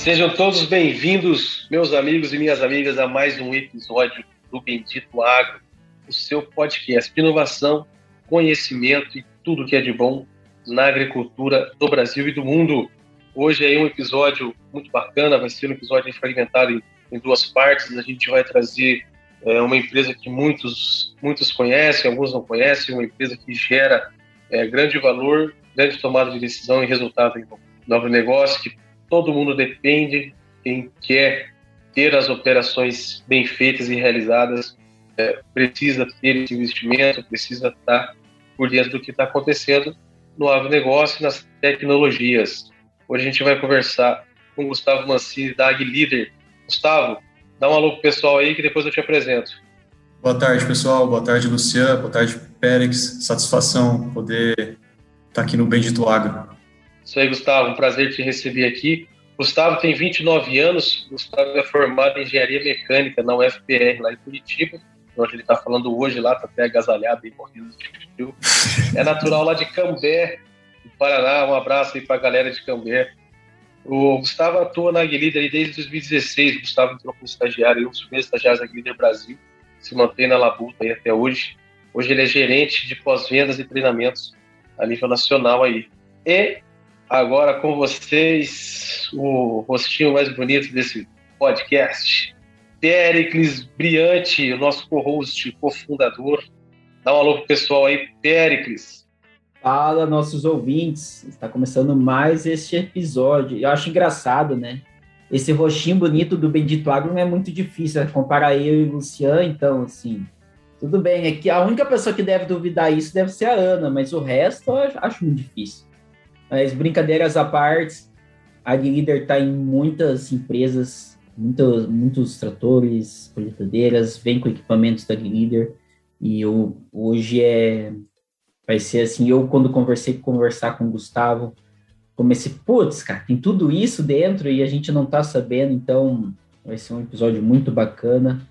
Sejam todos bem-vindos, meus amigos e minhas amigas, a mais um episódio do Bendito Agro, o seu podcast de inovação, conhecimento e tudo que é de bom na agricultura do Brasil e do mundo. Hoje é um episódio muito bacana, vai ser um episódio fragmentado em, em duas partes. A gente vai trazer é, uma empresa que muitos, muitos conhecem, alguns não conhecem, uma empresa que gera é, grande valor, grande tomada de decisão e resultado em novo negócio, que todo mundo depende, quem quer ter as operações bem feitas e realizadas é, precisa ter esse investimento, precisa estar por dentro do que está acontecendo no agronegócio e nas tecnologias. Hoje a gente vai conversar com Gustavo Mancini, da AgLeader. Gustavo, dá um alô pro pessoal aí que depois eu te apresento. Boa tarde, pessoal. Boa tarde, Luciano. Boa tarde, Pérez. Satisfação poder estar aqui no Bendito Agro. Isso aí, Gustavo, um prazer te receber aqui. Gustavo tem 29 anos, Gustavo é formado em Engenharia Mecânica na UFPR, lá em Curitiba, onde ele está falando hoje lá, está até agasalhado e morrendo de frio. É natural lá de Cambé, no Paraná, um abraço aí para a galera de Cambé. O Gustavo atua na Aguilida desde 2016, o Gustavo entrou como estagiário, um dos primeiros estagiários da Aguilida Brasil, se mantém na labuta aí até hoje. Hoje ele é gerente de pós-vendas e treinamentos a nível nacional aí. E Agora com vocês, o rostinho mais bonito desse podcast, Pericles Briante, nosso co-host, cofundador. Dá um alô pro pessoal aí, Pericles. Fala, nossos ouvintes. Está começando mais este episódio. Eu acho engraçado, né? Esse rostinho bonito do Bendito Agro não é muito difícil comparar eu e o Luciano, então, assim, tudo bem. É que a única pessoa que deve duvidar isso deve ser a Ana, mas o resto eu acho muito difícil. Mas brincadeiras à parte, a Líder está em muitas empresas, muitos, muitos tratores, colheitadeiras, vem com equipamentos da Líder. E eu, hoje é vai ser assim, eu quando conversei conversar com o Gustavo, comecei, putz, cara, tem tudo isso dentro e a gente não tá sabendo, então vai ser um episódio muito bacana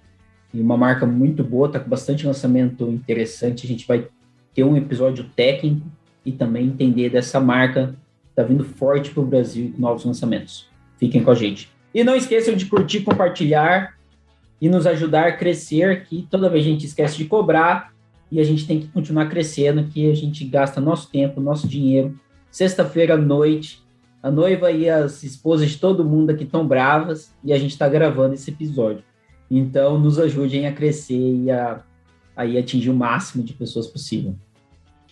e uma marca muito boa, tá com bastante lançamento interessante, a gente vai ter um episódio técnico e também entender dessa marca que está vindo forte para o Brasil com novos lançamentos. Fiquem com a gente. E não esqueçam de curtir, compartilhar e nos ajudar a crescer, que toda vez a gente esquece de cobrar e a gente tem que continuar crescendo, que a gente gasta nosso tempo, nosso dinheiro. Sexta-feira à noite, a noiva e as esposas de todo mundo aqui estão bravas e a gente está gravando esse episódio. Então, nos ajudem a crescer e a, a atingir o máximo de pessoas possível.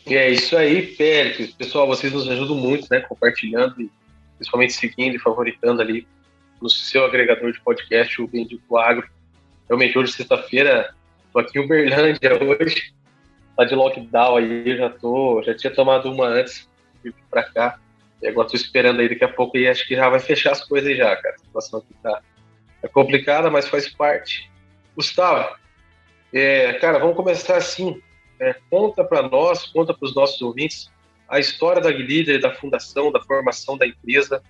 É isso aí, Pérez. Pessoal, vocês nos ajudam muito, né? Compartilhando e principalmente seguindo e favoritando ali no seu agregador de podcast, o Bendito Agro. Realmente, hoje, sexta-feira, tô aqui em Uberlândia hoje. Tá de lockdown aí, eu já tô, já tinha tomado uma antes, vir pra cá. E agora tô esperando aí daqui a pouco e acho que já vai fechar as coisas já, cara. A situação aqui tá é complicada, mas faz parte. Gustavo, é, cara, vamos começar assim. É, conta para nós, conta para os nossos ouvintes a história da Aguilíder, da fundação, da formação da empresa.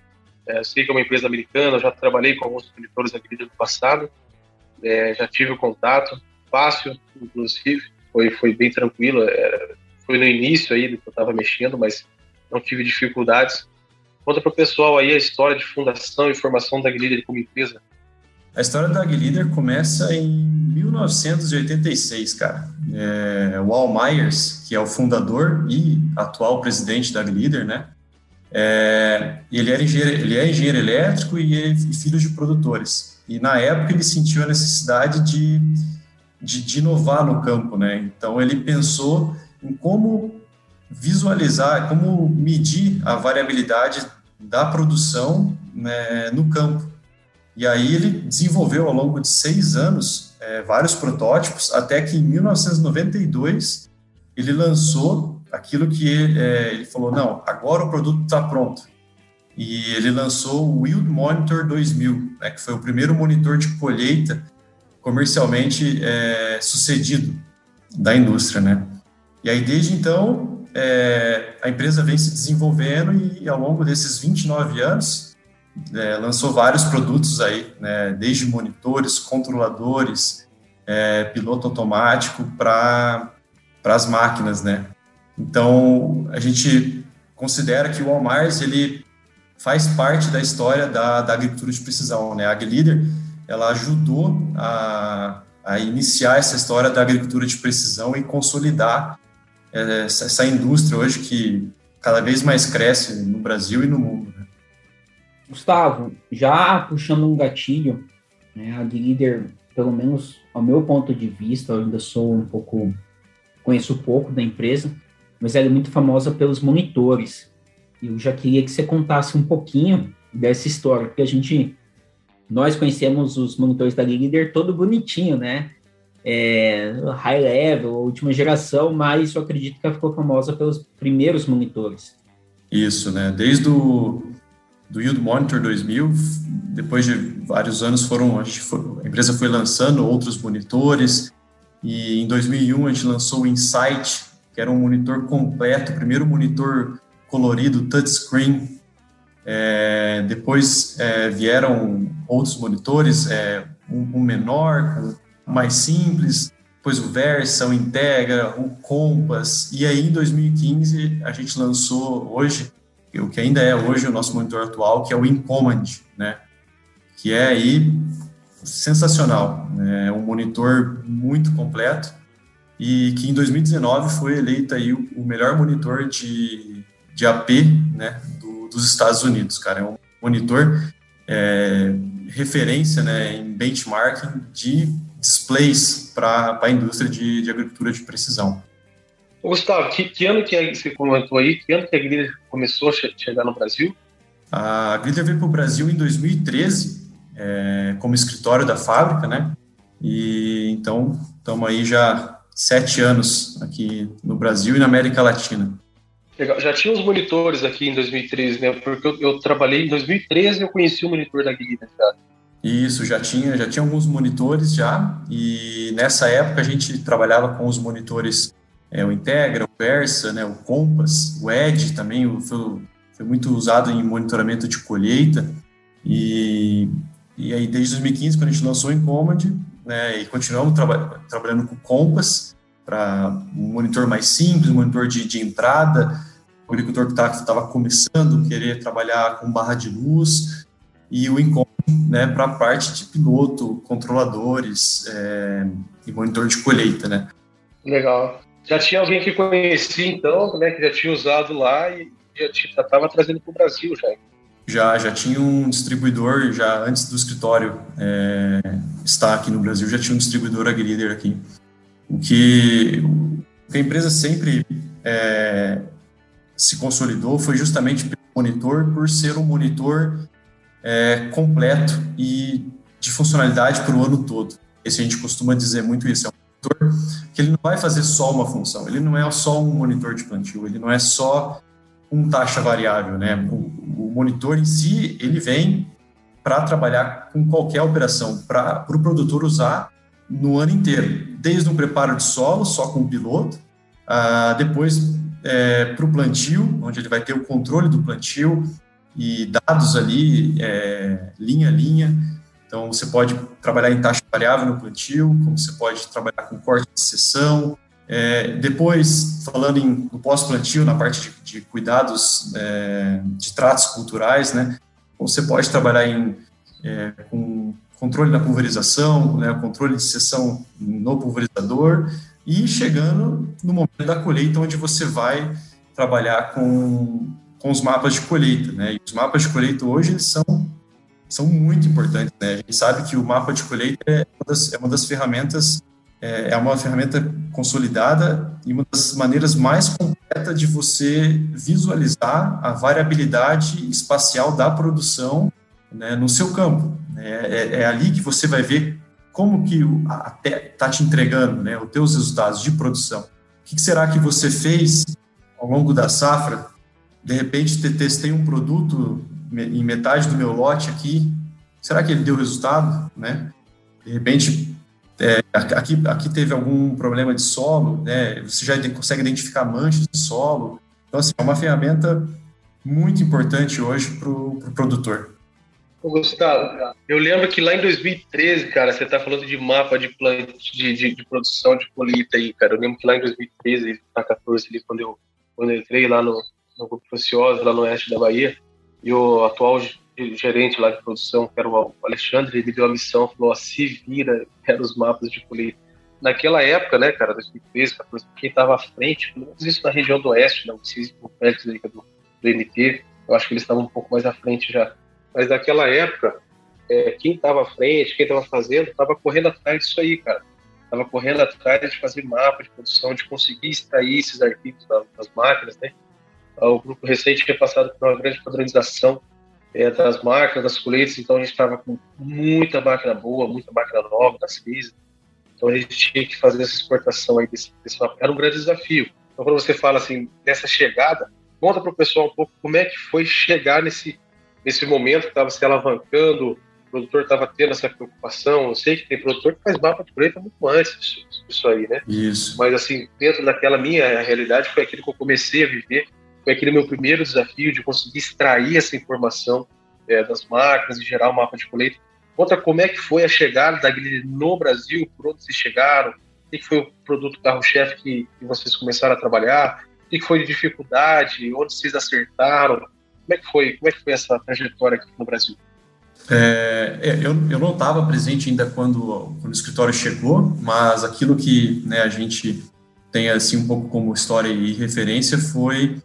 É, eu sei que é uma empresa americana, já trabalhei com alguns editores da Aguilíder no passado, é, já tive o contato, fácil, inclusive, foi, foi bem tranquilo. É, foi no início aí que eu estava mexendo, mas não tive dificuldades. Conta para o pessoal aí a história de fundação e formação da Aguilíder como empresa. A história da AgLeader começa em 1986, cara. É, o Al Myers, que é o fundador e atual presidente da AgLeader, né? É, ele, era engenheiro, ele é engenheiro elétrico e, e filho de produtores. E na época ele sentiu a necessidade de, de, de inovar no campo, né? Então ele pensou em como visualizar, como medir a variabilidade da produção né, no campo. E aí ele desenvolveu ao longo de seis anos é, vários protótipos, até que em 1992 ele lançou aquilo que é, ele falou, não, agora o produto está pronto. E ele lançou o Yield Monitor 2000, né, que foi o primeiro monitor de colheita comercialmente é, sucedido da indústria, né? E aí, desde então, é, a empresa vem se desenvolvendo e, ao longo desses 29 anos, é, lançou vários produtos aí, né? Desde monitores, controladores, é, piloto automático para as máquinas, né? Então, a gente considera que o Walmart, ele faz parte da história da, da agricultura de precisão, né? A AgLeader, ela ajudou a, a iniciar essa história da agricultura de precisão e consolidar é, essa, essa indústria hoje que cada vez mais cresce no Brasil e no mundo. Gustavo, já puxando um gatilho, né, a líder, pelo menos ao meu ponto de vista, eu ainda sou um pouco, conheço pouco da empresa, mas ela é muito famosa pelos monitores. Eu já queria que você contasse um pouquinho dessa história, porque a gente nós conhecemos os monitores da Líder todo bonitinho, né? É, high level, última geração, mas eu acredito que ela ficou famosa pelos primeiros monitores. Isso, né? Desde o do Yield Monitor 2000, depois de vários anos foram a, foi, a empresa foi lançando outros monitores e em 2001 a gente lançou o Insight, que era um monitor completo, primeiro monitor colorido touchscreen. É, depois é, vieram outros monitores, é, um, um, menor, mais simples, depois o Versa, o Integra, o Compass, e aí em 2015 a gente lançou hoje, o que ainda é hoje o nosso monitor atual, que é o Incommand, né? Que é aí sensacional, né? é um monitor muito completo e que em 2019 foi eleito aí o melhor monitor de, de AP, né, dos Estados Unidos, cara. É um monitor é, referência né, em benchmarking de displays para a indústria de, de, agricultura de precisão. Gustavo, que, que, ano que você comentou aí? Que ano que a Glider começou a chegar no Brasil? A Glider veio para o Brasil em 2013, é, como escritório da fábrica, né? E então estamos aí já sete anos aqui no Brasil e na América Latina. Legal. Já tinha os monitores aqui em 2013, né? Porque eu, eu trabalhei em 2013 e eu conheci o monitor da Guilherme, já. Isso, já tinha, já tinha alguns monitores já, e nessa época a gente trabalhava com os monitores, é, o Integra, o Versa, né, o Compass, o Edge também o, foi, foi muito usado em monitoramento de colheita, e, e aí desde 2015, quando a gente lançou o Incommand, né, e continuamos traba trabalhando com o Compass, para um monitor mais simples, um monitor de, de entrada, o agricultor que estava começando, querer trabalhar com barra de luz, e o Incom né, para a parte de piloto, controladores é, e monitor de colheita, né. Legal. Já tinha alguém que conhecia, então, né, que já tinha usado lá e já estava trazendo para o Brasil já. Já, já tinha um distribuidor, já antes do escritório é, estar aqui no Brasil, já tinha um distribuidor AgriLeader aqui. O que, o que a empresa sempre é, se consolidou foi justamente pelo monitor, por ser um monitor é, completo e de funcionalidade para o ano todo. Esse a gente costuma dizer muito isso, é um que ele não vai fazer só uma função, ele não é só um monitor de plantio, ele não é só um taxa variável, né? O, o monitor em si, ele vem para trabalhar com qualquer operação, para o pro produtor usar no ano inteiro, desde um preparo de solo, só com o piloto, uh, depois é, para o plantio, onde ele vai ter o controle do plantio e dados ali, é, linha a linha. Então, você pode trabalhar em taxa variável no plantio, como você pode trabalhar com corte de seção. É, depois, falando em, no pós-plantio, na parte de, de cuidados é, de tratos culturais, né? Você pode trabalhar em, é, com controle da pulverização, né, controle de seção no pulverizador e chegando no momento da colheita, onde você vai trabalhar com, com os mapas de colheita. Né? E os mapas de colheita hoje eles são, são muito importantes. Né? A gente sabe que o mapa de colheita é uma das, é uma das ferramentas, é, é uma ferramenta consolidada e uma das maneiras mais completas de você visualizar a variabilidade espacial da produção né, no seu campo. É, é, é, ali que você vai ver como que está te entregando né, os teus resultados de produção. O que, que será que você fez ao longo da safra? De repente, testei um produto em metade do meu lote aqui, será que ele deu resultado? Né? De repente, é, aqui, aqui teve algum problema de solo, né? Você já consegue identificar manchas de solo. Então, assim, é uma ferramenta muito importante hoje para o pro produtor. Ô, Gustavo, eu lembro que lá em 2013, cara, você está falando de mapa de, plant, de, de, de, produção de colheita aí, cara. Eu lembro que lá em 2013, na 14, ali, quando eu, quando eu entrei lá no, no Grupo Preciosa, lá no oeste da Bahia, e o atual gerente lá de produção, que era o Alexandre, ele me deu a missão, falou, se vira, quero os mapas de colheita. Naquela época, né, cara, 2013, 14, quem estava à frente, pelo menos isso na região do oeste, não, vocês, o Félix aí, do, do MT, eu acho que eles estavam um pouco mais à frente já mas naquela época, é, quem estava à frente, quem estava fazendo, estava correndo atrás disso aí, cara. Estava correndo atrás de fazer mapa de produção, de conseguir extrair esses arquivos das máquinas, né? O grupo recente tinha passado por uma grande padronização é, das máquinas, das colheitas, então a gente estava com muita máquina boa, muita máquina nova das crises. Então a gente tinha que fazer essa exportação aí desse, desse mapa. Era um grande desafio. Então quando você fala assim, dessa chegada, conta para o pessoal um pouco como é que foi chegar nesse, nesse momento que estava se alavancando, o produtor estava tendo essa preocupação. Eu sei que tem produtor que faz mapa de colheita muito antes disso, disso aí, né? Isso. Mas, assim, dentro daquela minha realidade, foi aquilo que eu comecei a viver, foi aquele meu primeiro desafio de conseguir extrair essa informação é, das máquinas e gerar um mapa de colheita. Conta como é que foi a chegada da Glide no Brasil, por onde vocês chegaram, o que foi o produto carro-chefe que, que vocês começaram a trabalhar, o que foi de dificuldade, onde vocês acertaram, como é que foi, como é que foi essa trajetória aqui no Brasil? É, é eu, eu não estava presente ainda quando, quando o escritório chegou, mas aquilo que né, a gente tem assim um pouco como história e referência foi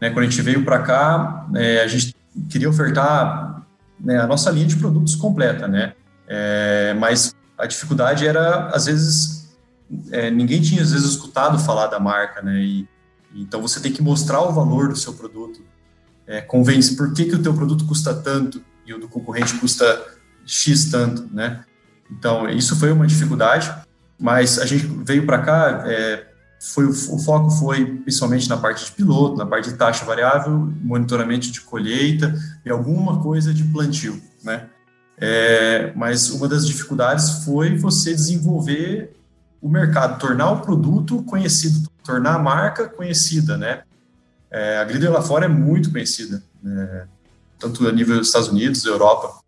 né, quando a gente veio para cá, é, a gente queria ofertar né, a nossa linha de produtos completa, né? É, mas a dificuldade era às vezes é, ninguém tinha às vezes escutado falar da marca, né? E, então você tem que mostrar o valor do seu produto é, convence por que, que o teu produto custa tanto e o do concorrente custa X tanto, né? Então, isso foi uma dificuldade, mas a gente veio para cá, é, foi, o foco foi principalmente na parte de piloto, na parte de taxa variável, monitoramento de colheita e alguma coisa de plantio, né? É, mas uma das dificuldades foi você desenvolver o mercado, tornar o produto conhecido, tornar a marca conhecida, né? É, a Glider lá fora é muito conhecida, né? tanto a nível dos Estados Unidos, Europa.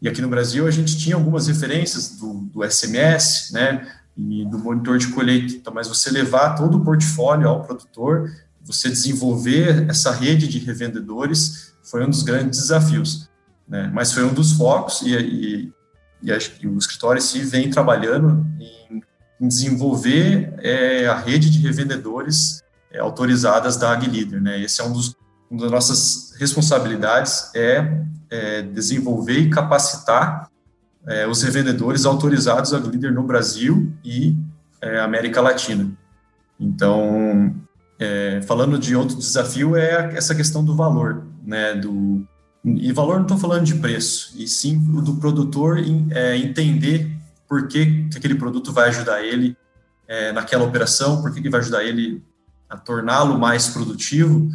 E aqui no Brasil a gente tinha algumas referências do, do SMS, né, e do monitor de colheita. Mas você levar todo o portfólio ao produtor, você desenvolver essa rede de revendedores foi um dos grandes desafios. Né? Mas foi um dos focos e, e, e acho que o escritório se vem trabalhando em, em desenvolver é, a rede de revendedores é, autorizadas da AgLeader, né? Esse é um dos uma das nossas responsabilidades é, é desenvolver e capacitar é, os revendedores autorizados a líder no Brasil e é, América Latina. Então, é, falando de outro desafio é essa questão do valor, né? Do e valor não estou falando de preço, e sim do produtor é, entender por que, que, aquele produto vai ajudar ele é, naquela operação, por que, que vai ajudar ele a torná-lo mais produtivo,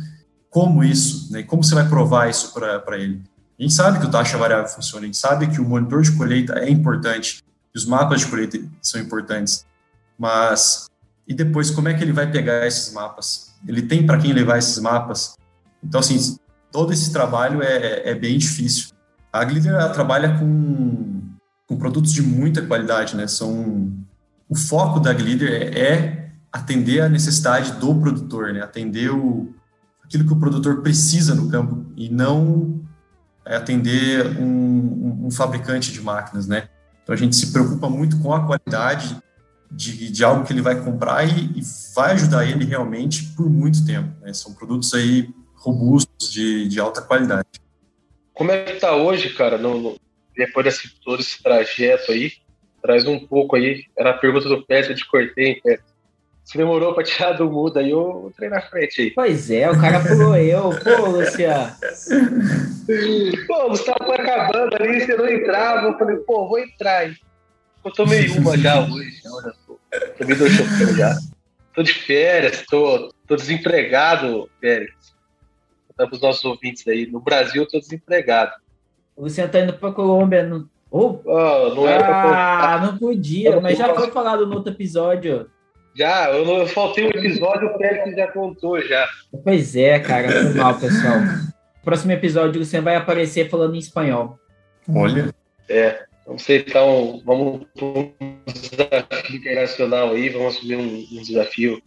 como isso, né? como você vai provar isso para ele? A gente sabe que o taxa variável funciona, a gente sabe que o monitor de colheita é importante, que os mapas de colheita são importantes, mas e depois como é que ele vai pegar esses mapas? Ele tem para quem levar esses mapas? Então, assim, todo esse trabalho é, é bem difícil. A Glider trabalha com, com produtos de muita qualidade, né? São o foco da Glider é atender a necessidade do produtor, né? atender o, aquilo que o produtor precisa no campo e não é, atender um, um, um, fabricante de máquinas, né? Então a gente se preocupa muito com a qualidade de, de algo que ele vai comprar e, e, vai ajudar ele realmente por muito tempo. Né? São produtos aí robustos de, de alta qualidade. Como é que está hoje, cara, no, no, depois desse todo esse trajeto aí? Traz um pouco aí. Era a pergunta do Pedro de cortei, Pedro. Você demorou pra tirar do mudo aí, eu entrei na frente aí. Pois é, o cara pulou eu. Pô, Luciano. pô, o Gustavo foi acabando ali, você não entrava. Eu falei, pô, vou entrar aí. Eu tomei uma já hoje, olha só. Tomei dois chopinhos já. Tô de férias, tô, tô desempregado. Vou para os nossos ouvintes aí. No Brasil, eu tô desempregado. O Luciano tá indo pra Colômbia no Oh, não era ah, não podia, mas já foi falado no outro episódio. Já, eu, não, eu faltei um episódio, o Pérez já contou já. Pois é, cara, foi mal, pessoal. Próximo episódio você vai aparecer falando em espanhol. Olha. É, vamos ser então, vamos para um desafio internacional aí, vamos assumir um, um desafio.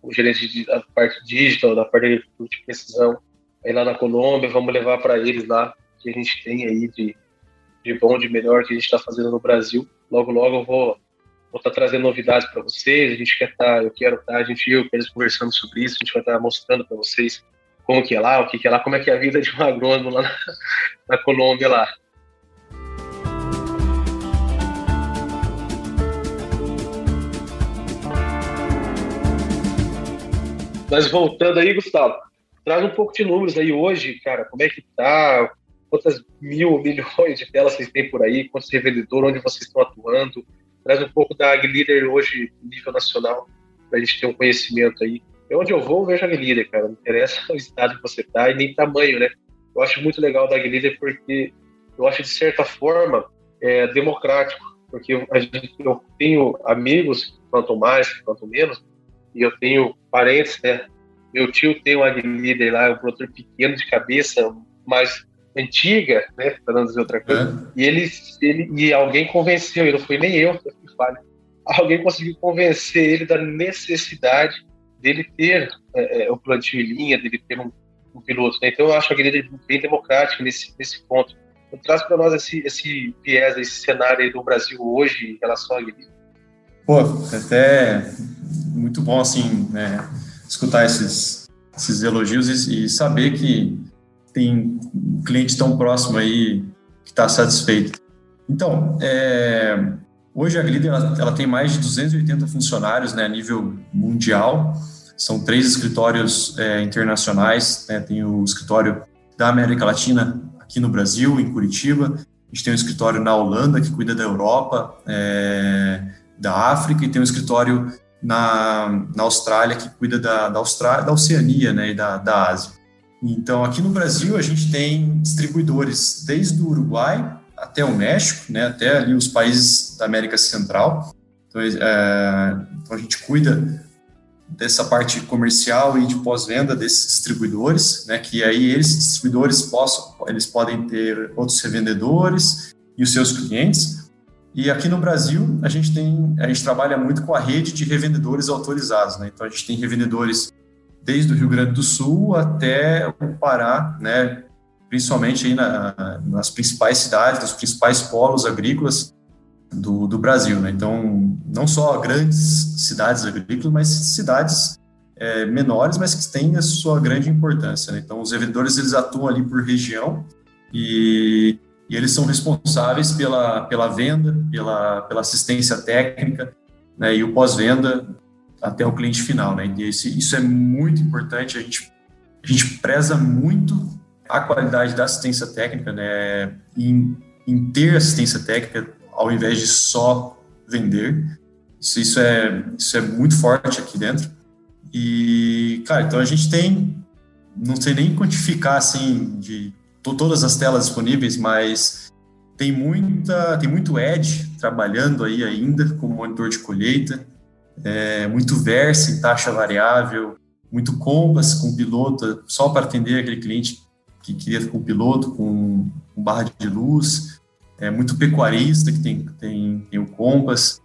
O gerente de, da parte digital, da parte de precisão, aí lá na Colômbia, vamos levar para eles lá o que a gente tem aí de, de bom, de melhor que a gente está fazendo no Brasil. Logo, logo eu vou vou estar tá trazendo novidades para vocês. A gente quer estar, tá, eu quero estar, tá, a gente eu, eles conversando sobre isso. A gente vai estar mostrando para vocês como que é lá, o que, que é lá, como é que é a vida de um agrônomo lá na, na Colômbia lá. Mas voltando aí, Gustavo, traz um pouco de números aí hoje, cara. Como é que tá? Quantas mil, milhões de telas vocês têm por aí? Quantos revendedores? Onde vocês estão atuando? Traz um pouco da AgLeader hoje, nível nacional, para a gente ter um conhecimento aí. É onde eu vou, eu vejo a AgLeader, cara. Não interessa o estado que você está e nem tamanho, né? Eu acho muito legal da AgLeader porque eu acho, de certa forma, é, democrático. Porque gente, eu tenho amigos que plantam mais, que plantam menos, e eu tenho parentes, né? Meu tio tem um AgLeader lá, um produtor pequeno de cabeça, mas antiga, né, para não dizer outra coisa, é. e ele, ele e alguém convenceu, e não foi nem eu que falei, alguém conseguiu convencer ele da necessidade dele ter é, é, o plantio em linha, dele ter um, um piloto. Né? Então eu acho a igreja bem democrática nesse, nesse ponto. Então, traz para nós esse, esse viés, esse cenário do Brasil hoje em relação à igreja. Pô, até muito bom assim, né, escutar esses, esses elogios e, e saber que tem um cliente tão próximo aí que está satisfeito. Então, é, hoje a Glider ela, ela, tem mais de 280 funcionários né, a nível mundial. São três escritórios é, internacionais. Né, tem o escritório da América Latina aqui no Brasil, em Curitiba. A gente tem um escritório na Holanda que cuida da Europa, é, da África e tem um escritório na, na Austrália que cuida da, da, Austrália, da Oceania né, e da, da Ásia. Então, aqui no Brasil, a gente tem distribuidores desde o Uruguai até o México, né, até ali os países da América Central. Então, é, então a gente cuida dessa parte comercial e de pós-venda desses distribuidores, né, que aí eles, distribuidores, possam, eles podem ter outros revendedores e os seus clientes. E aqui no Brasil, a gente tem, a gente trabalha muito com a rede de revendedores autorizados, né? Então a gente tem revendedores desde o Rio Grande do Sul até o Pará, né, principalmente aí na, nas principais cidades, nos principais polos agrícolas do, do Brasil. Né? Então, não só grandes cidades agrícolas, mas cidades é, menores, mas que têm a sua grande importância. Né? Então, os vendedores eles atuam ali por região e, e eles são responsáveis pela, pela venda, pela, pela assistência técnica né? e o pós-venda até o cliente final, né? E esse, isso é muito importante. A gente, a gente preza muito a qualidade da assistência técnica, né? Em, em ter assistência técnica ao invés de só vender. Isso, isso, é, isso é muito forte aqui dentro. E, cara, então a gente tem, não sei nem quantificar, assim, de todas as telas disponíveis, mas tem muita, tem muito Edge trabalhando aí ainda como monitor de colheita, é, muito Versa em taxa variável, muito Compass com piloto, só para atender aquele cliente que queria com piloto, com, com barra de luz, é, muito pecuarista que tem, tem, tem o Compass,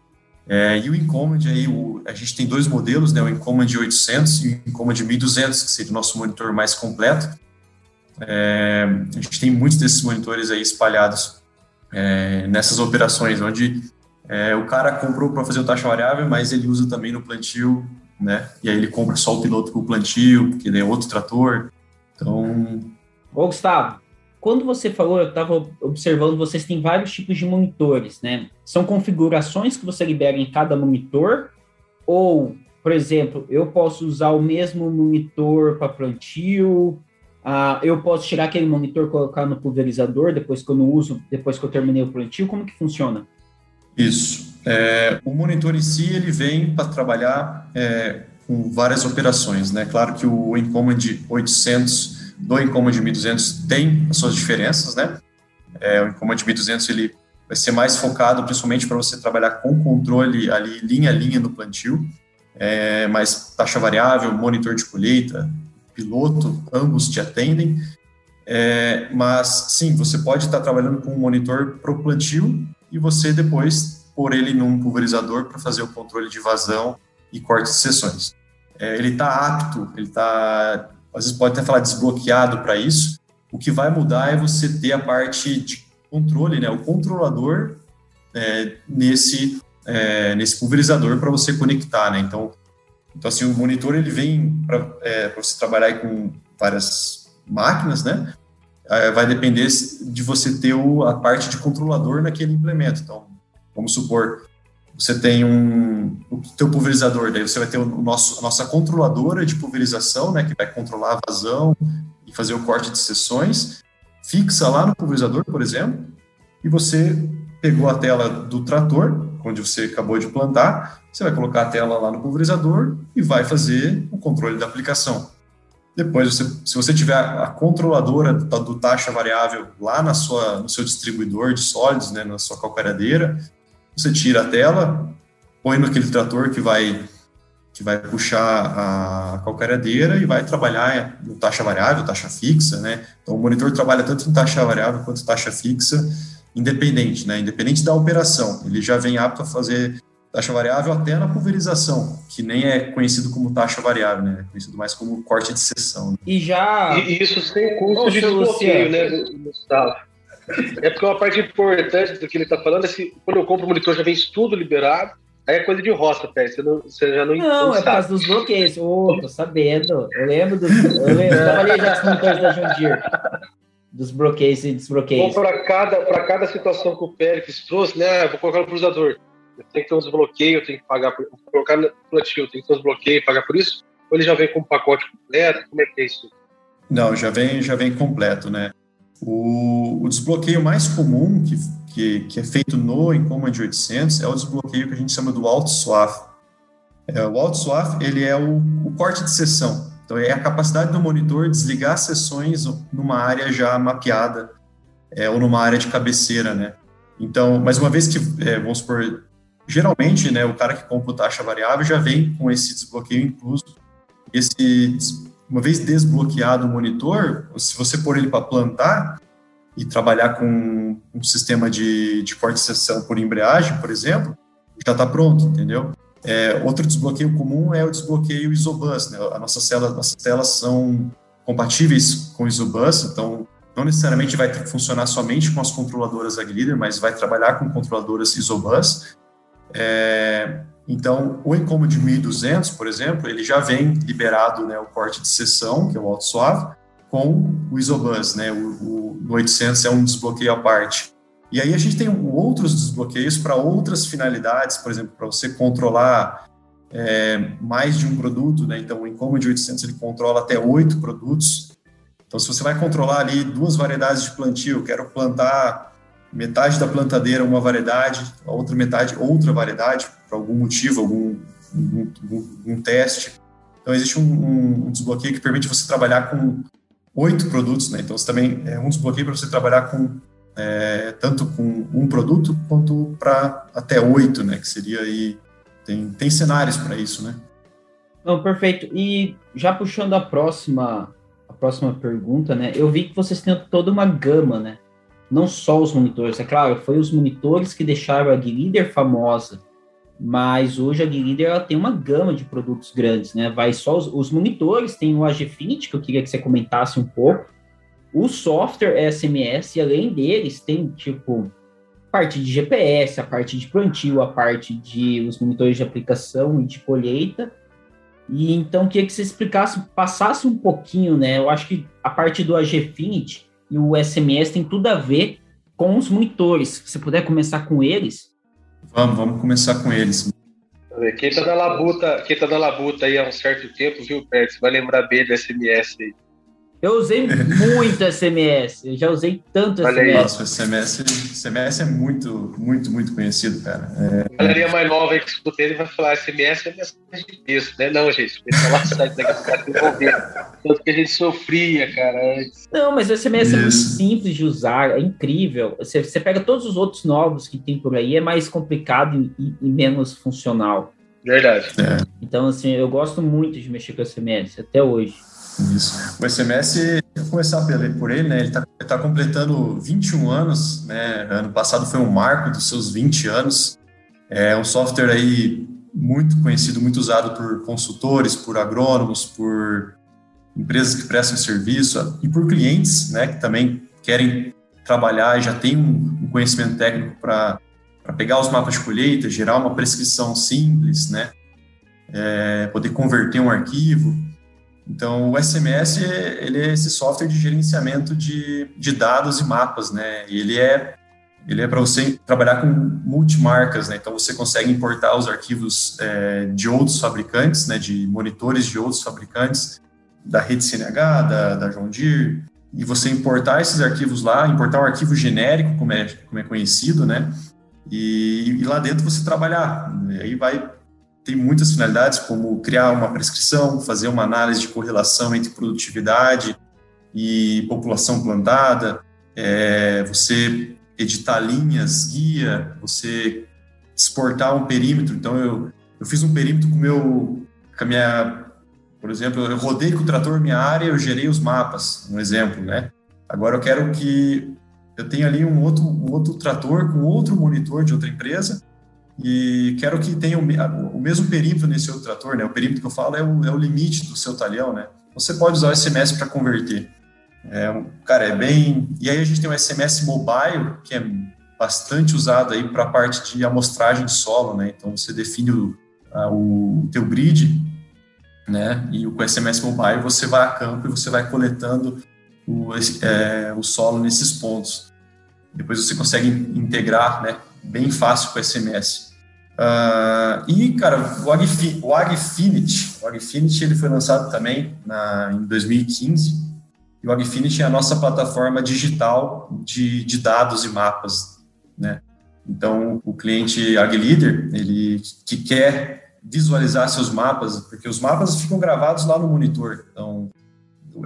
é, e o Incommand, aí, o, a gente tem dois modelos, né, o Incommand 800 e o Incommand 1200, que seria o nosso monitor mais completo. É, a gente tem muitos desses monitores aí espalhados é, nessas operações, onde é, o cara comprou para fazer o taxa variável, mas ele usa também no plantio, né? E aí ele compra só o piloto para o plantio, porque é outro trator. Então. Ô, Gustavo, quando você falou, eu estava observando, vocês têm vários tipos de monitores, né? São configurações que você libera em cada monitor? Ou, por exemplo, eu posso usar o mesmo monitor para plantio? Ah, eu posso tirar aquele monitor colocar no pulverizador depois que eu não uso, depois que eu terminei o plantio? Como que funciona? Isso. É, o monitor em si ele vem para trabalhar é, com várias operações, né? Claro que o Encommand 800 do Encommand 1200 tem as suas diferenças, né? É, o Encommand 1200 ele vai ser mais focado principalmente para você trabalhar com controle ali linha a linha no plantio, é, mais taxa variável, monitor de colheita, piloto, ambos te atendem. É, mas sim, você pode estar trabalhando com um monitor para o plantio e você depois pôr ele num pulverizador para fazer o controle de vazão e corte de sessões. É, ele está apto, ele está, às vezes pode até falar desbloqueado para isso. O que vai mudar é você ter a parte de controle, né, o controlador é, nesse é, nesse pulverizador para você conectar, né? Então, então assim, o monitor ele vem para é, você trabalhar com várias máquinas, né? É, vai depender de você ter o, a parte de controlador naquele implemento. Então, vamos supor, você tem um o teu pulverizador, daí você vai ter o nosso, a nossa controladora de pulverização, né, que vai controlar a vazão e fazer o corte de seções, fixa lá no pulverizador, por exemplo, e você pegou a tela do trator, onde você acabou de plantar, você vai colocar a tela lá no pulverizador e vai fazer o controle da aplicação. Depois, você, se você tiver a controladora do, do, taxa variável lá na sua, no seu distribuidor de sólidos, né, na sua calcaradeira, você tira a tela, põe naquele trator que vai que vai puxar a calcaradeira e vai trabalhar no taxa variável, taxa fixa, né? Então, o monitor trabalha tanto em taxa variável quanto em taxa fixa, independente, né? Independente da operação. Ele já vem apto a fazer taxa variável até na pulverização, que nem é conhecido como taxa variável, né? É conhecido mais como corte de seção. Né? E já. E isso sem custo de desbloqueio, né, Gustavo? É porque uma parte importante do que ele está falando é que quando eu compro o monitor já vem tudo liberado, aí é coisa de roça, pé. Você, não, você já não Não, não é por causa dos bloqueios. Ô, oh, tô sabendo. Eu lembro dos. Eu, lembro, eu trabalhei já com monitores da Jundir. Dos bloqueios e desbloqueios. Bom, para cada, cada situação que o Pérez trouxe, né? Vou colocar no cruzador tem que ter um desbloqueio, tem que pagar por colocar no plantio, tem que ter um desbloqueio e pagar por isso? Ou ele já vem com um pacote completo? Como é que é isso? Não, já vem, já vem completo, né? O, o desbloqueio mais comum que, que, que, é feito no Encommand 800 é o desbloqueio que a gente chama do Alt Swap. É, o Alt Swap ele é o, o corte de sessão. Então, é a capacidade do monitor desligar sessões numa área já mapeada é, ou numa área de cabeceira, né? Então, mas uma vez que, é, vamos supor, geralmente, né, o cara que compra taxa variável já vem com esse desbloqueio incluso. Esse, uma vez desbloqueado o monitor, se você pôr ele para plantar e trabalhar com um sistema de, de corte de seção por embreagem, por exemplo, já está pronto, entendeu? É, outro desbloqueio comum é o desbloqueio Isobus, né? As nossas telas, nossas telas são compatíveis com Isobus, então não necessariamente vai funcionar somente com as controladoras AgLeader, mas vai trabalhar com controladoras Isobus. É, então, o Encomend 1200, por exemplo, ele já vem liberado né, o corte de sessão, que é o alto suave, com o Isobus, né, o, o 800 é um desbloqueio à parte. E aí a gente tem outros desbloqueios para outras finalidades, por exemplo, para você controlar é, mais de um produto, né? Então, o Encomend 800 ele controla até oito produtos. Então, se você vai controlar ali duas variedades de plantio, quero plantar metade da plantadeira uma variedade, a outra metade outra variedade, por algum motivo, algum um, um, um teste. Então, existe um, um, desbloqueio que permite você trabalhar com oito produtos, né? Então, você também é um desbloqueio para você trabalhar com é, tanto com um produto quanto para até oito, né? Que seria aí tem, tem cenários para isso, né? Não, perfeito. E já puxando a próxima a próxima pergunta, né? Eu vi que vocês têm toda uma gama, né? Não só os monitores, é claro, foi os monitores que deixaram a Guilider famosa, mas hoje a Guilider ela tem uma gama de produtos grandes, né? Vai só os, os monitores, tem o AGFinity, que eu queria que você comentasse um pouco, o software SMS, e além deles, tem tipo parte de GPS, a parte de plantio, a parte de os monitores de aplicação e de colheita. E então queria que você explicasse, passasse um pouquinho, né? Eu acho que a parte do AGFinity e o SMS tem tudo a ver com os monitores. Se você puder começar com eles. Vamos, vamos começar com eles. Quem está na labuta, quem tá na labuta aí há um certo tempo, viu, Pérez? Vai lembrar bem do SMS aí. Eu usei muito SMS, eu já usei tanto SMS. Nossa, o SMS, SMS é muito, muito, muito conhecido, cara. É... A galeria mais nova aí que escutei, ele vai falar SMS é mensagem de texto, né? Não, gente, o lá desenvolver. Tanto que a gente sofria, cara, antes. Não, mas o SMS Isso. é muito simples de usar, é incrível. Você, você pega todos os outros novos que tem por aí, é mais complicado e, e menos funcional. Verdade. É. Então, assim, eu gosto muito de mexer com SMS, até hoje. Isso. O SMS, vou começar por ele, né? Ele está tá completando 21 anos, né? Ano passado foi um marco dos seus 20 anos. É um software aí muito conhecido, muito usado por consultores, por agrônomos, por empresas que prestam serviço e por clientes, né? Que também querem trabalhar e já tem um, conhecimento técnico para pegar os mapas de colheita, gerar uma prescrição simples, né? É, poder converter um arquivo. Então, o SMS ele é esse software de gerenciamento de, de dados e mapas, né? E ele é ele é para você trabalhar com multimarcas, né? Então, você consegue importar os arquivos é, de outros fabricantes, né? De monitores de outros fabricantes, da rede CNH, da, da John Deere, e você importar esses arquivos lá, importar um arquivo genérico, como é, como é conhecido, né? E, e lá dentro você trabalhar. Aí vai tem muitas finalidades, como criar uma prescrição, fazer uma análise de correlação entre produtividade e população plantada, é, você editar linhas, guia, você exportar um perímetro. Então, eu, eu fiz um perímetro com, meu, com a minha, por exemplo, eu rodei com o trator minha área, eu gerei os mapas, um exemplo, né? Agora eu quero que eu tenha ali um outro, um outro trator com outro monitor de outra empresa e quero que tenha o, mesmo perímetro nesse outro trator, né? O perímetro que eu falo é o, é o limite do seu talhão, né? Você pode usar o SMS para converter. É, cara, é bem... E aí a gente tem o SMS mobile, que é bastante usado aí para a parte de amostragem de solo, né? Então, você define o, a, o teu grid, né? E com o SMS mobile você vai a campo e você vai coletando o, é, o solo nesses pontos. Depois você consegue integrar, né? Bem fácil com SMS. Uh, e, cara, o, Agfi, o Agfinity, o Agfinity ele foi lançado também na, em 2015, e o Agfinity é a nossa plataforma digital de, de dados e mapas, né? Então, o cliente AgLeader, ele que quer visualizar seus mapas, porque os mapas ficam gravados lá no monitor. Então,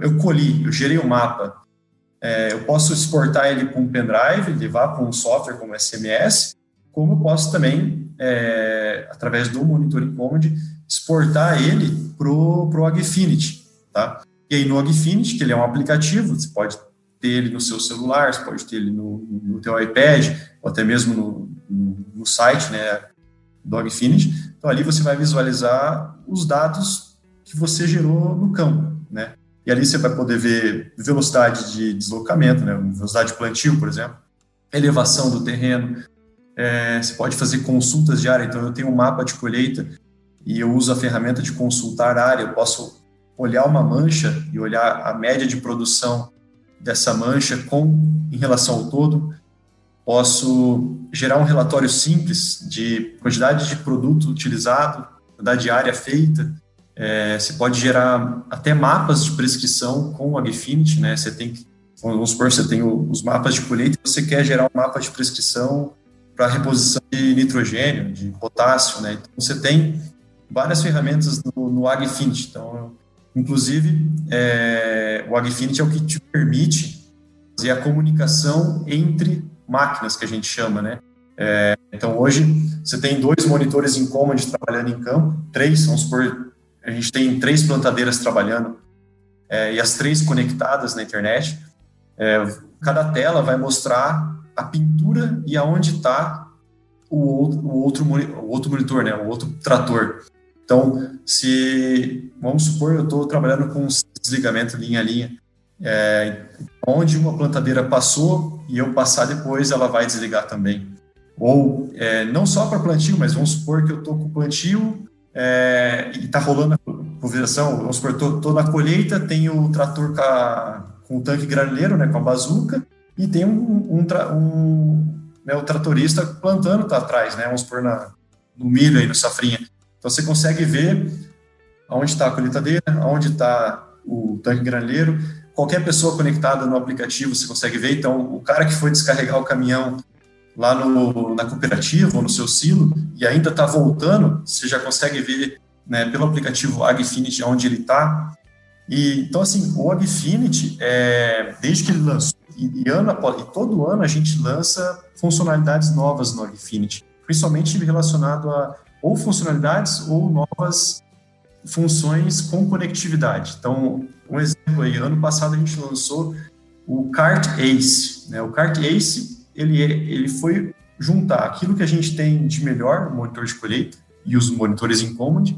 eu colhi, eu gerei o um mapa, é, eu posso exportar ele para um pendrive, levar para um software como SMS, como eu posso também, é, através do Monitoring Command, exportar ele para o Agfinity, tá? E aí no Agfinity, que ele é um aplicativo, você pode ter ele no seu celular, você pode ter ele no, no teu iPad, ou até mesmo no, no, no site, né, do Agfinity. Então ali você vai visualizar os dados que você gerou no campo, né? E ali você vai poder ver velocidade de deslocamento, né? Velocidade de plantio, por exemplo, elevação do terreno. É, você pode fazer consultas de área. Então, eu tenho um mapa de colheita e eu uso a ferramenta de consultar área. Eu posso olhar uma mancha e olhar a média de produção dessa mancha com em relação ao todo. Posso gerar um relatório simples de quantidade de produto utilizado, quantidade de área feita, é, você pode gerar até mapas de prescrição com o Agfinity, né? Você tem, vamos supor, você tem os mapas de colheita, você quer gerar um mapa de prescrição para reposição de nitrogênio, de potássio, né? Então você tem várias ferramentas no, no Agfinity. Então, inclusive, é, o Agfinity é o que te permite fazer a comunicação entre máquinas, que a gente chama, né? É, então, hoje, você tem dois monitores em command trabalhando em campo, três, vamos supor, a gente tem três plantadeiras trabalhando é, e as três conectadas na internet. É, cada tela vai mostrar a pintura e aonde está o, o, outro, o outro monitor, né, o outro trator. Então, se, vamos supor, eu estou trabalhando com desligamento linha a linha, é, onde uma plantadeira passou e eu passar depois, ela vai desligar também. Ou é, não só para plantio, mas vamos supor que eu estou com plantio é, e está rolando a pulverização, vamos supor, estou na colheita, tem o trator com, a, com o tanque granuleiro, né, com a bazuca, e tem um, um, um né, o tratorista plantando tá atrás, né, vamos supor, na, no milho aí, no safrinha. Então você consegue ver onde está a colheitadeira, onde está o tanque granuleiro, qualquer pessoa conectada no aplicativo você consegue ver. Então, o cara que foi descarregar o caminhão lá no, na cooperativa ou no seu silo e ainda está voltando, você já consegue ver né, pelo aplicativo Agfinity onde ele está. Então, assim, o Agfinity, é, desde que ele lançou, e, e, ano após, e todo ano a gente lança funcionalidades novas no Agfinity, principalmente relacionado a ou funcionalidades ou novas funções com conectividade. Então, um exemplo aí, ano passado a gente lançou o Cart Ace. Né? O Cart Ace, ele, é, ele foi juntar aquilo que a gente tem de melhor, o monitor de colheita e os monitores Incommand,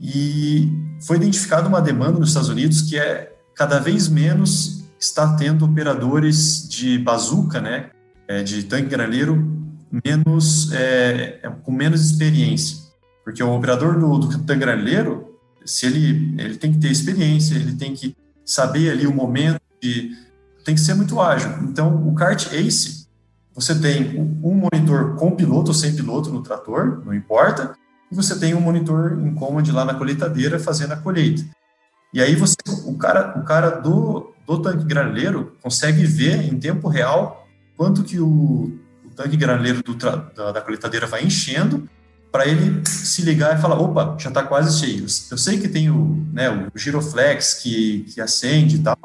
e foi identificada uma demanda nos Estados Unidos que é cada vez menos está tendo operadores de bazuca, né, é, de tanque granadeiro, menos, é, é, com menos experiência. Porque o operador do, do tanque granadeiro, se ele, ele tem que ter experiência, ele tem que saber ali o momento, de, tem que ser muito ágil. Então, o kart ACE, você tem um monitor com piloto ou sem piloto no trator, não importa, e você tem um monitor em command lá na colheitadeira fazendo a colheita. E aí você, o cara, o cara do, do tanque graneleiro consegue ver em tempo real quanto que o, o tanque graneleiro do, da, da colheitadeira vai enchendo para ele se ligar e falar, opa, já está quase cheio. Eu sei que tem o, né, o giroflex que, que acende e tal,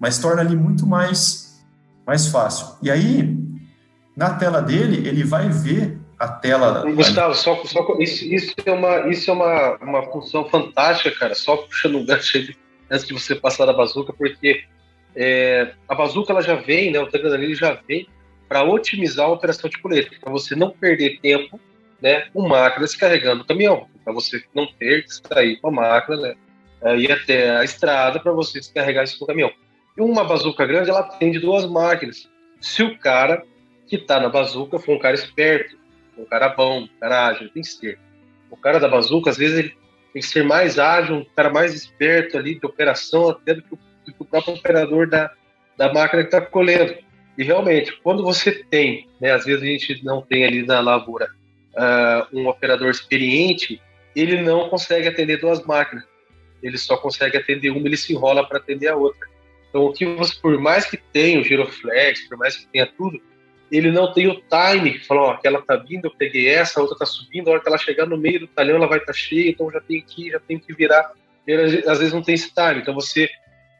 mas torna ali muito mais, mais fácil. E aí, na tela dele, ele vai ver a tela... Gustavo, só, só, isso, isso é, uma, isso é uma, uma função fantástica, cara, só puxando um gancho aí, antes de você passar da bazuca, porque é, a bazuca ela já vem, né, o Tanganali já vem para otimizar a operação de coleta, para você não perder tempo né, com máquina descarregando o caminhão, para você não ter que sair com a máquina, né, é, ir até a estrada para você descarregar isso no caminhão. E uma bazuca grande, ela atende duas máquinas. Se o cara que está na bazuca for um cara esperto, um cara bom, um cara ágil, tem que ser. O cara da bazuca, às vezes, ele tem que ser mais ágil, um cara mais esperto ali de operação, até do que o, do que o próprio operador da, da máquina que está colhendo. E realmente, quando você tem, né, às vezes a gente não tem ali na lavoura uh, um operador experiente, ele não consegue atender duas máquinas. Ele só consegue atender uma, ele se enrola para atender a outra. Então, o que você, por mais que tenha o giroflex, por mais que tenha tudo, ele não tem o time, falou, ó, aquela tá vindo, eu peguei essa, a outra tá subindo, a hora que ela chegar no meio do talhão, ela vai estar tá cheia, então já tem que já tem que virar. Ele, às vezes não tem esse time, então você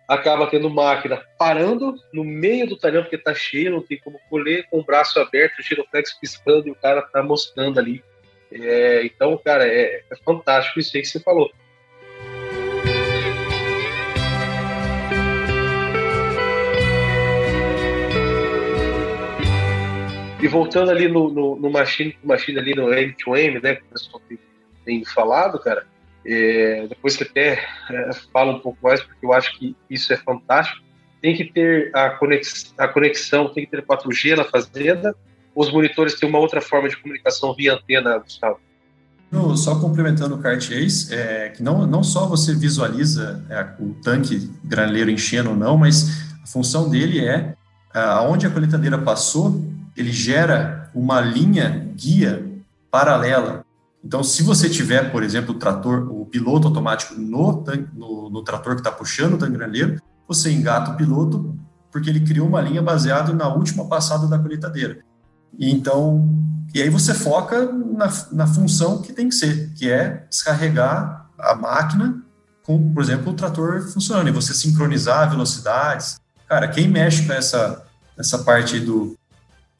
acaba tendo máquina parando no meio do talhão porque tá cheio, não tem como colher, com o braço aberto, o giroflex piscando e o cara tá mostrando ali. É, então, cara, é, é, fantástico isso aí que você falou. E voltando ali no, no, no machine, machine ali no M2M, né, que o pessoal tem, tem falado, cara, é, depois você até é, fala um pouco mais, porque eu acho que isso é fantástico. Tem que ter a conexão, a conexão tem que ter 4G na fazenda. Os monitores têm uma outra forma de comunicação via antena, Gustavo. Só complementando o Ace, é, que não, não só você visualiza é, o tanque graneleiro enchendo ou não, mas a função dele é, aonde a coletadeira passou, ele gera uma linha guia paralela então, se você tiver, por exemplo, o trator, o piloto automático no, no, no trator que está puxando o tanque granadeiro, você engata o piloto porque ele criou uma linha baseada na última passada da colheitadeira. E então, e aí você foca na, na função que tem que ser, que é descarregar a máquina com, por exemplo, o trator funcionando, e você sincronizar velocidades. Cara, quem mexe com essa, essa parte do,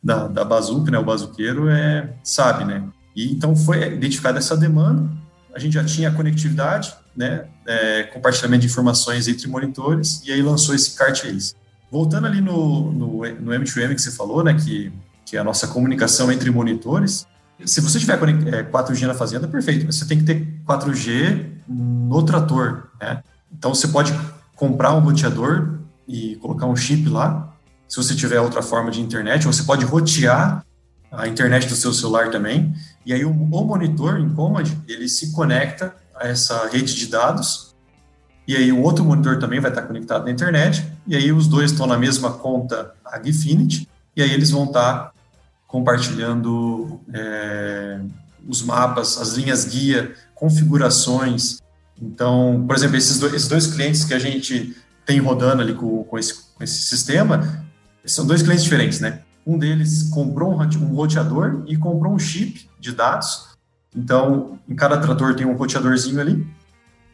da, da né, o bazuqueiro, é, sabe, né? E então foi identificada essa demanda, a gente já tinha conectividade, né, é, compartilhamento de informações entre monitores, e aí lançou esse CART Ace. Voltando ali no, no, no M2M que você falou, né, que, que é a nossa comunicação entre monitores, se você tiver 4G é, na fazenda, perfeito, você tem que ter 4G no trator, né? Então você pode comprar um roteador e colocar um chip lá, se você tiver outra forma de internet, você pode rotear a internet do seu celular também, e aí o, o monitor em Command, ele se conecta a essa rede de dados, e aí o outro monitor também vai estar conectado na internet, e aí os dois estão na mesma conta Agfinity, e aí eles vão estar compartilhando é, os mapas, as linhas guia, configurações. Então, por exemplo, esses dois, esses dois clientes que a gente tem rodando ali com, com, esse, com esse sistema, são dois clientes diferentes, né? Um deles comprou um roteador e comprou um chip de dados. Então, em cada trator tem um roteadorzinho ali,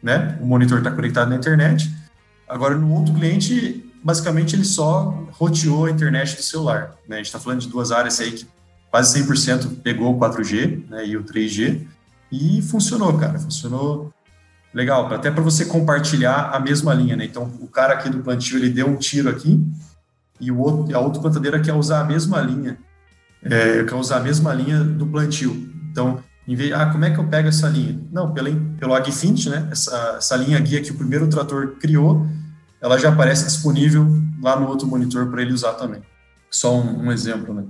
né? O monitor está conectado na internet. Agora, no outro cliente, basicamente, ele só roteou a internet do celular. Né? A gente está falando de duas áreas aí que quase 100% pegou o 4G né, e o 3G e funcionou, cara. Funcionou legal, até para você compartilhar a mesma linha, né? Então, o cara aqui do plantio, ele deu um tiro aqui e o outro, a outra plantadeira quer usar a mesma linha, é, quer usar a mesma linha do plantio. Então, em vez, ah, como é que eu pego essa linha? Não, pelo, pelo AgFint, né? Essa, essa linha guia que o primeiro trator criou, ela já aparece disponível lá no outro monitor para ele usar também. Só um, um exemplo, né?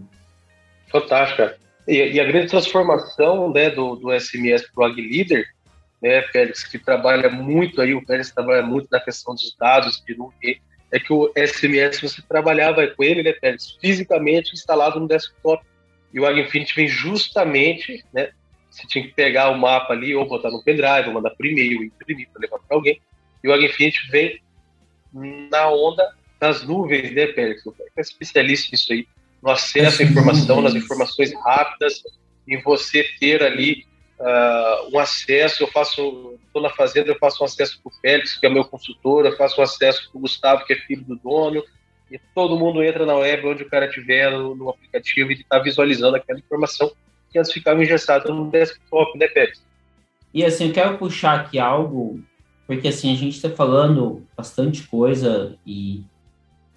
Fantástico, E, e, a grande transformação né, do, do SMS para o AgLeader, né, Félix, que trabalha muito aí, o Félix trabalha muito na questão dos dados de nuvem, é que o SMS você trabalhava com ele, né, Félix, fisicamente instalado no desktop. E o AgInfinity vem justamente, né, você tinha que pegar o mapa ali, ou botar no pendrive, ou mandar por e-mail, imprimir para levar para alguém. E o AgInfinity vem na onda das nuvens, né, Félix? O é especialista nisso aí, no acesso à informação, nas informações rápidas, em você ter ali uh, um acesso, eu faço, estou na fazenda, eu faço um acesso para o Félix, que é meu consultor, eu faço um acesso para o Gustavo, que é filho do dono, e todo mundo entra na web onde o cara estiver no, no, aplicativo e está visualizando aquela informação que antes ficava engessada no desktop, né, Félix? E assim, eu quero puxar aqui algo, porque assim, a gente está falando bastante coisa e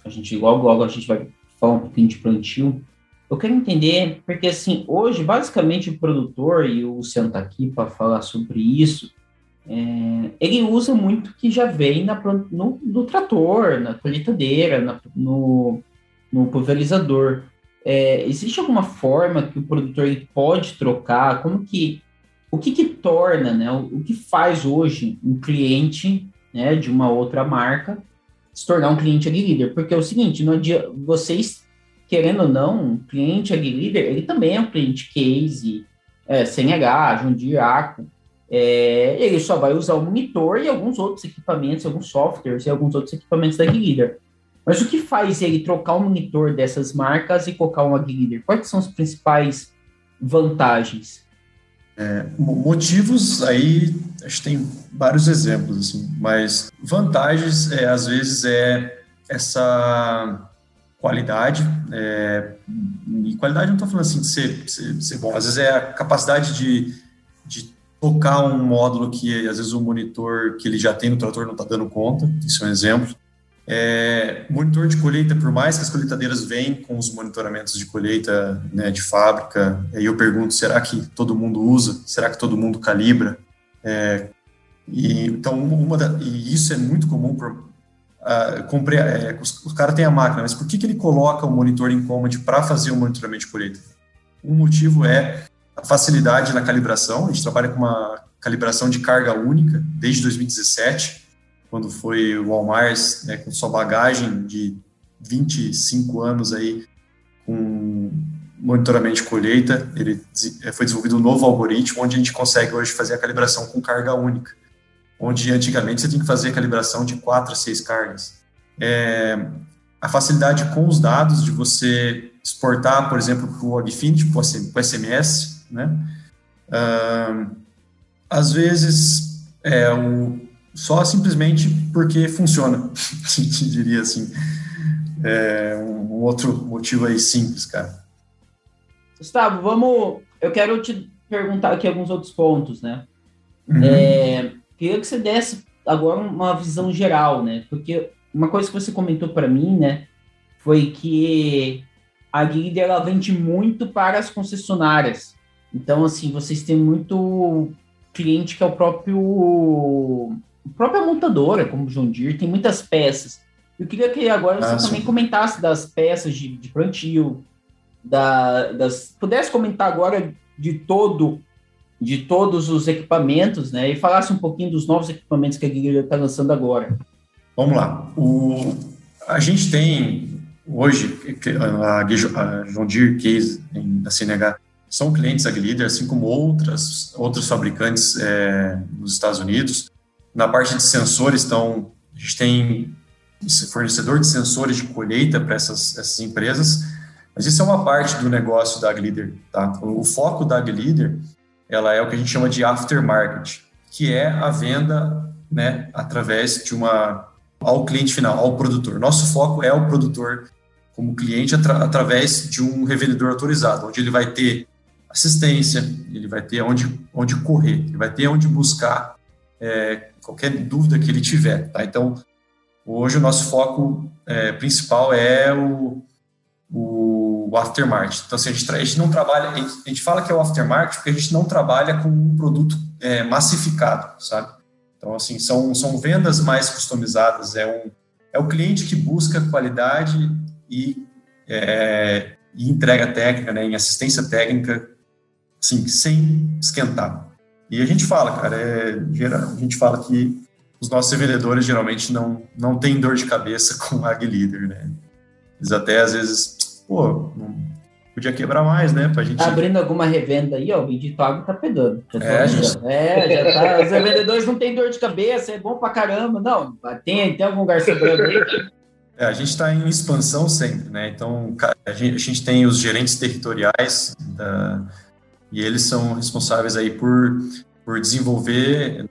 a gente, logo, logo a gente vai falar um pouquinho de plantio, eu quero entender, porque assim, hoje, basicamente, o produtor, e o Luciano está aqui para falar sobre isso, é, ele usa muito que já vem na, no, no trator, na colheitadeira, na, no, no pulverizador. É, existe alguma forma que o produtor pode trocar? Como que o que, que torna, né? O, o, que faz hoje um cliente, né, de uma outra marca se tornar um cliente líder? Porque é o seguinte, não adianta, vocês querendo ou não, um cliente AgLeader, ele também é um cliente case, é, CNH, Arco. É, ele só vai usar o monitor e alguns outros equipamentos, alguns softwares e alguns outros equipamentos da AgLeader. Mas o que faz ele trocar o monitor dessas marcas e colocar um AgLeader? Quais são as principais vantagens? É, motivos aí, acho que tem vários exemplos, assim, mas vantagens, é, às vezes, é essa qualidade. É, e qualidade não estou falando assim de ser, ser, ser, bom, às vezes é a capacidade de, de tocar um módulo que às vezes o monitor que ele já tem no trator não está dando conta, isso é um exemplo. É, monitor de colheita, por mais que as colheitadeiras venham com os monitoramentos de colheita né, de fábrica, aí eu pergunto, será que todo mundo usa? Será que todo mundo calibra? É, e, então, uma da, e isso é muito comum por, uh, compre, é, o cara tem a máquina, mas por que, que ele coloca o monitor em command para fazer o monitoramento de colheita? Um motivo é a facilidade na calibração. A gente trabalha com uma calibração de carga única desde 2017, quando foi o Walmart né, com sua bagagem de 25 anos aí com monitoramento de colheita. Ele é, foi desenvolvido um novo algoritmo onde a gente consegue hoje fazer a calibração com carga única onde antigamente você tinha que fazer a calibração de quatro a seis cargas. É, a facilidade com os dados de você exportar, por exemplo, para o Agfinity, para o SMS, né? Uh, às vezes, é, o, só simplesmente porque funciona, diria assim. É, um outro motivo aí simples, cara. Gustavo, vamos. Eu quero te perguntar aqui alguns outros pontos, né? Uhum. É, Queria que você desse agora uma visão geral, né? Porque uma coisa que você comentou para mim, né, foi que a Guide ela vende muito para as concessionárias. Então, assim, vocês têm muito cliente que é o próprio a própria montadora, como o John Deere, tem muitas peças. Eu queria que agora você ah, também comentasse das peças de, de plantio, da, das, pudesse comentar agora de todo de todos os equipamentos, né? E falasse um pouquinho dos novos equipamentos que a Guilherme está lançando agora. Vamos lá. O, a gente tem hoje a, a John Deere Case da CNH são clientes AgLeader, assim como outras outros fabricantes é, nos Estados Unidos. Na parte de sensores, então a gente tem fornecedor de sensores de colheita para essas, essas empresas, mas isso é uma parte do negócio da AgLeader, tá? O foco da AgLeader, ela é o que a gente chama de aftermarket, que é a venda, né, através de uma ao cliente final, ao produtor. Nosso foco é o produtor como cliente atra, através de um revendedor autorizado, onde ele vai ter assistência, ele vai ter onde, onde correr, ele vai ter onde buscar é, qualquer dúvida que ele tiver. Tá? Então, hoje o nosso foco é, principal é o, o, o aftermarket. Então, assim, a, gente, a gente não trabalha, a gente, a gente, fala que é o aftermarket porque a gente não trabalha com um produto é, massificado, sabe? Então, assim, são, são vendas mais customizadas, é, um, é o cliente que busca qualidade e, é, e entrega técnica, né, em assistência técnica, assim, sem esquentar. E a gente fala, cara, é, a gente fala que os nossos vendedores geralmente não, não têm dor de cabeça com a Ag Leader, né? Eles até às vezes, pô, podia quebrar mais, né? Pra gente... Tá abrindo alguma revenda aí, ó, o vídeo Água tá pegando. Já é, gente... é, já tá. Os vendedores não têm dor de cabeça, é bom pra caramba. Não, tem, tem algum lugar sobrando aí? É, a gente está em expansão sempre, né? Então, a gente, a gente tem os gerentes territoriais da, e eles são responsáveis aí por, por desenvolver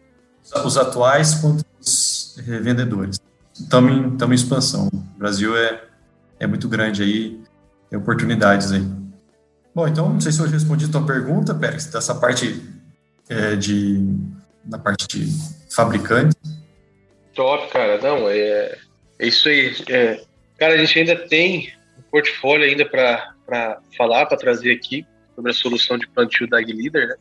os atuais quanto os revendedores. Estamos em, em expansão. O Brasil é, é muito grande aí, oportunidades aí. Bom, então, não sei se eu respondi a tua pergunta, Pérez, dessa parte é, de, na parte de fabricante. Top, cara. Não, é, é isso aí. É, cara, a gente ainda tem um portfólio ainda para falar, para trazer aqui sobre a solução de plantio da AgLeader, né?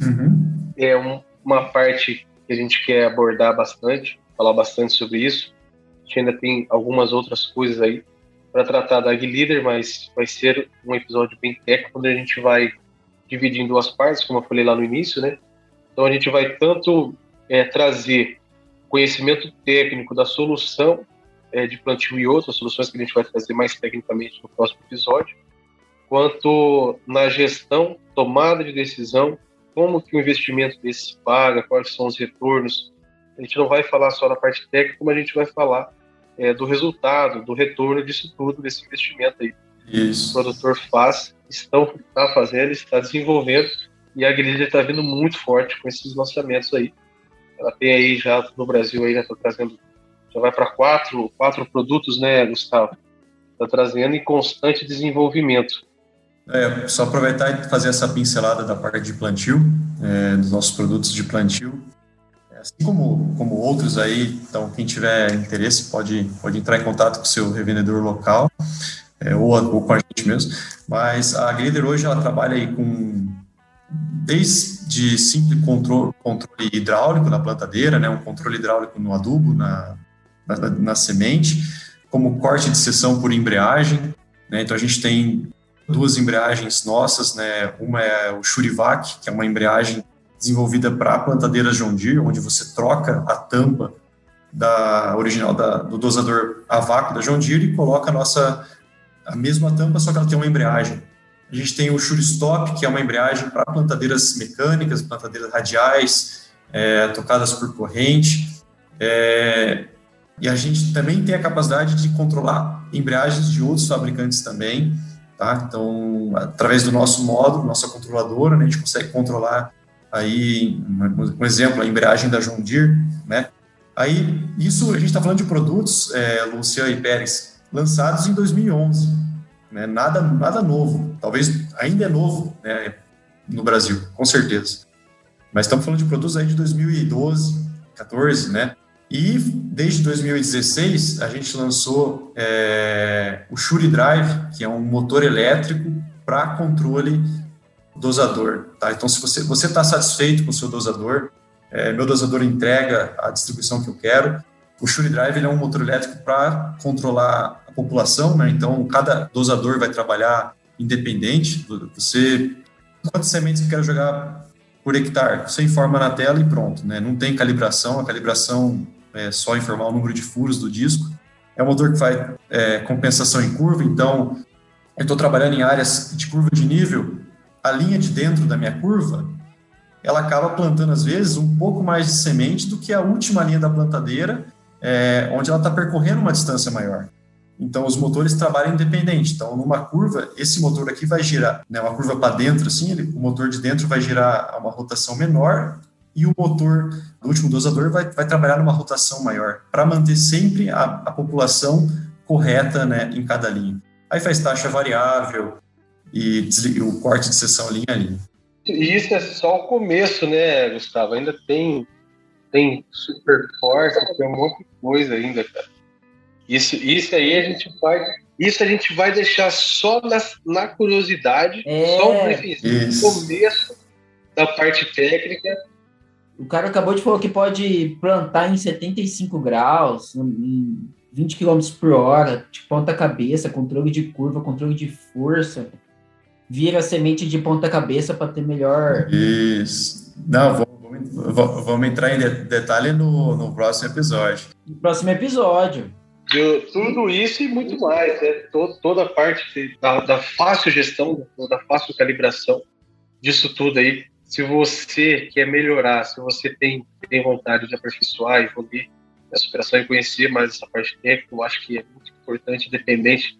Uhum. É um, uma parte que a gente quer abordar bastante, falar bastante sobre isso. A gente ainda tem algumas outras coisas aí para tratar da AgLeader, mas vai ser um episódio bem técnico, onde a gente vai dividir em duas partes, como eu falei lá no início, né? Então a gente vai tanto é, trazer conhecimento técnico da solução é, de plantio e outras soluções que a gente vai trazer mais tecnicamente no próximo episódio, quanto na gestão, tomada de decisão, como que o investimento desse se paga, quais são os retornos. A gente não vai falar só na parte técnica, como a gente vai falar é, do resultado, do retorno disso tudo, desse investimento aí. Isso. O produtor faz, estão está fazendo, está desenvolvendo e a Grid está vindo muito forte com esses lançamentos aí. Ela tem aí já no Brasil aí, né, tá trazendo já vai para quatro, quatro produtos, né, Gustavo? Está trazendo em constante desenvolvimento. É, só aproveitar e fazer essa pincelada da parte de plantio, é, dos nossos produtos de plantio. Assim como, como outros aí, então quem tiver interesse pode, pode entrar em contato com o seu revendedor local é, ou, ou, com a gente mesmo. Mas a Grader hoje ela trabalha aí com desde simples controle, controle hidráulico na plantadeira, né, um controle hidráulico no adubo, na, na, na semente, como corte de seção por embreagem. Né? Então a gente tem duas embreagens nossas, né? Uma é o Shurivac, que é uma embreagem desenvolvida para plantadeiras John Deere, onde você troca a tampa da original da, do dosador a vácuo da John Deere e coloca a nossa a mesma tampa, só que ela tem uma embreagem. A gente tem o Shuristop, que é uma embreagem para plantadeiras mecânicas, plantadeiras radiais, é, tocadas por corrente. É, e a gente também tem a capacidade de controlar embreagens de outros fabricantes também, tá? Então, através do nosso módulo, nossa controladora, né, a gente consegue controlar aí, um exemplo, a embreagem da John Deere, né? Aí, isso a gente está falando de produtos, é, Luciano e Pérez, lançados em 2011, né? Nada, nada novo, talvez ainda é novo, né? No Brasil, com certeza. Mas estamos falando de produtos aí de 2012, 14, né? E desde 2016 a gente lançou é, o Shuri Drive, que é um motor elétrico para controle dosador. Tá? Então, se você está satisfeito com o seu dosador, é, meu dosador entrega a distribuição que eu quero. O Shuri Drive é um motor elétrico para controlar a população, né? Então, cada dosador vai trabalhar independente. Você quantas sementes eu quero jogar por hectare? Você informa na tela e pronto, né? Não tem calibração. A calibração é, só informar o número de furos do disco. É um motor que faz é, compensação em curva, então eu estou trabalhando em áreas de curva de nível, a linha de dentro da minha curva, ela acaba plantando às vezes um pouco mais de semente do que a última linha da plantadeira é, onde ela está percorrendo uma distância maior. Então, os motores trabalham independente. Então, numa curva, esse motor aqui vai girar, né, uma curva para dentro, assim, ele, o motor de dentro vai girar uma rotação menor e o motor do último dosador vai, vai trabalhar numa rotação maior, para manter sempre a, a população correta né, em cada linha. Aí faz taxa variável e o corte de seção linha a linha. E isso é só o começo, né, Gustavo? Ainda tem, tem super forte, tem um monte de coisa ainda, cara. Isso, isso aí a gente vai. Isso a gente vai deixar só na, na curiosidade, é, só um briefing, começo da parte técnica. O cara acabou de falar que pode plantar em 75 graus, em 20 km por hora, de ponta cabeça, controle de curva, controle de força. Vira a semente de ponta cabeça para ter melhor. Isso. Não, vamos, vamos entrar em detalhe no, no próximo episódio. No próximo episódio. tudo isso e muito mais, né? Todo, toda a parte da, da fácil gestão, da fácil calibração disso tudo aí. Se você quer melhorar, se você tem, tem vontade de aperfeiçoar, evoluir, essa operação e conhecer mais essa parte técnica, eu acho que é muito importante, independente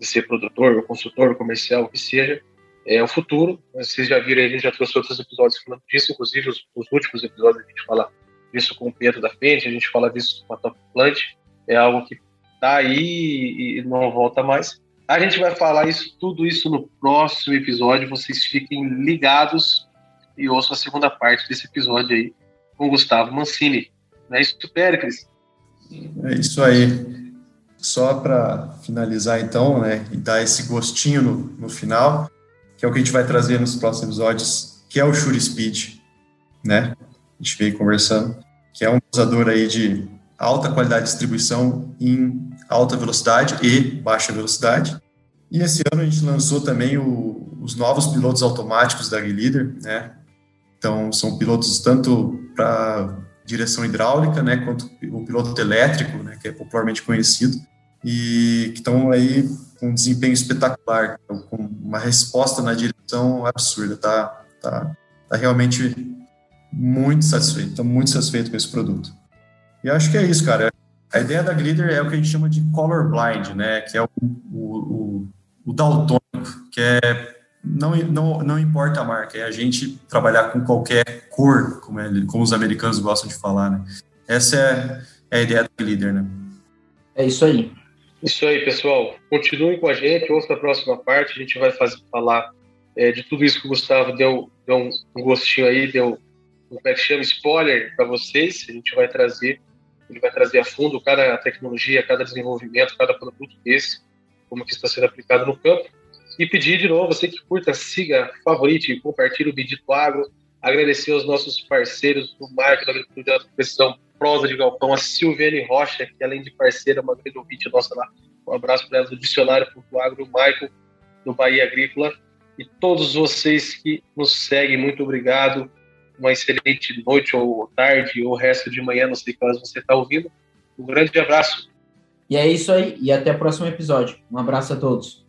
de ser produtor, ou consultor, ou comercial, o que seja, é o futuro. Vocês já viram a gente já trouxe outros episódios falando disso, inclusive os, os últimos episódios a gente fala disso com o Pedro da frente, a gente fala disso com a Top Plant, é algo que tá aí e não volta mais. A gente vai falar isso, tudo isso no próximo episódio, vocês fiquem ligados e ouçam a segunda parte desse episódio aí com Gustavo Mancini. Não é isso, Péricles? É isso aí. Só para finalizar, então, né, e dar esse gostinho no, no final, que é o que a gente vai trazer nos próximos episódios, que é o Shure Speed, né? A gente veio conversando, que é um usador aí de alta qualidade de distribuição em alta velocidade e baixa velocidade. E esse ano a gente lançou também o, os novos pilotos automáticos da Leader, né? Então, são pilotos tanto para direção hidráulica, né, quanto o piloto elétrico, né, que é popularmente conhecido, e que estão aí com um desempenho espetacular, com uma resposta na direção absurda, tá, tá, tá realmente muito satisfeito, estou muito satisfeito com esse produto. E acho que é isso, cara. A ideia da Glider é o que a gente chama de color blind, né, que é o, o, o, o daltônico, que é não, não, não importa a marca, é a gente trabalhar com qualquer cor, como, é, como os americanos gostam de falar, né? Essa é, é a ideia do líder, né? É isso aí. Isso aí, pessoal. Continuem com a gente, ouça a próxima parte, a gente vai fazer, falar é, de tudo isso que o Gustavo deu, deu um, gostinho aí, deu um, como é que chama, spoiler para vocês, a gente vai trazer, ele vai trazer a fundo cada tecnologia, cada desenvolvimento, cada produto desse, como que está sendo aplicado no campo. E pedir de novo, você que curta, siga, favorite, compartilhe o Bendito Agro. Agradecer aos nossos parceiros do Marco da Agricultura Alta Precisão, Prosa de Galpão, a Silviane Rocha, que além de parceira, uma grande ouvinte nossa lá. Um abraço para ela do Dicionário.agro, o Michael, do Bahia Agrícola. E todos vocês que nos seguem, muito obrigado. Uma excelente noite, ou tarde, ou resto de manhã, não sei que horas você está ouvindo. Um grande abraço. E é isso aí, e até o próximo episódio. Um abraço a todos.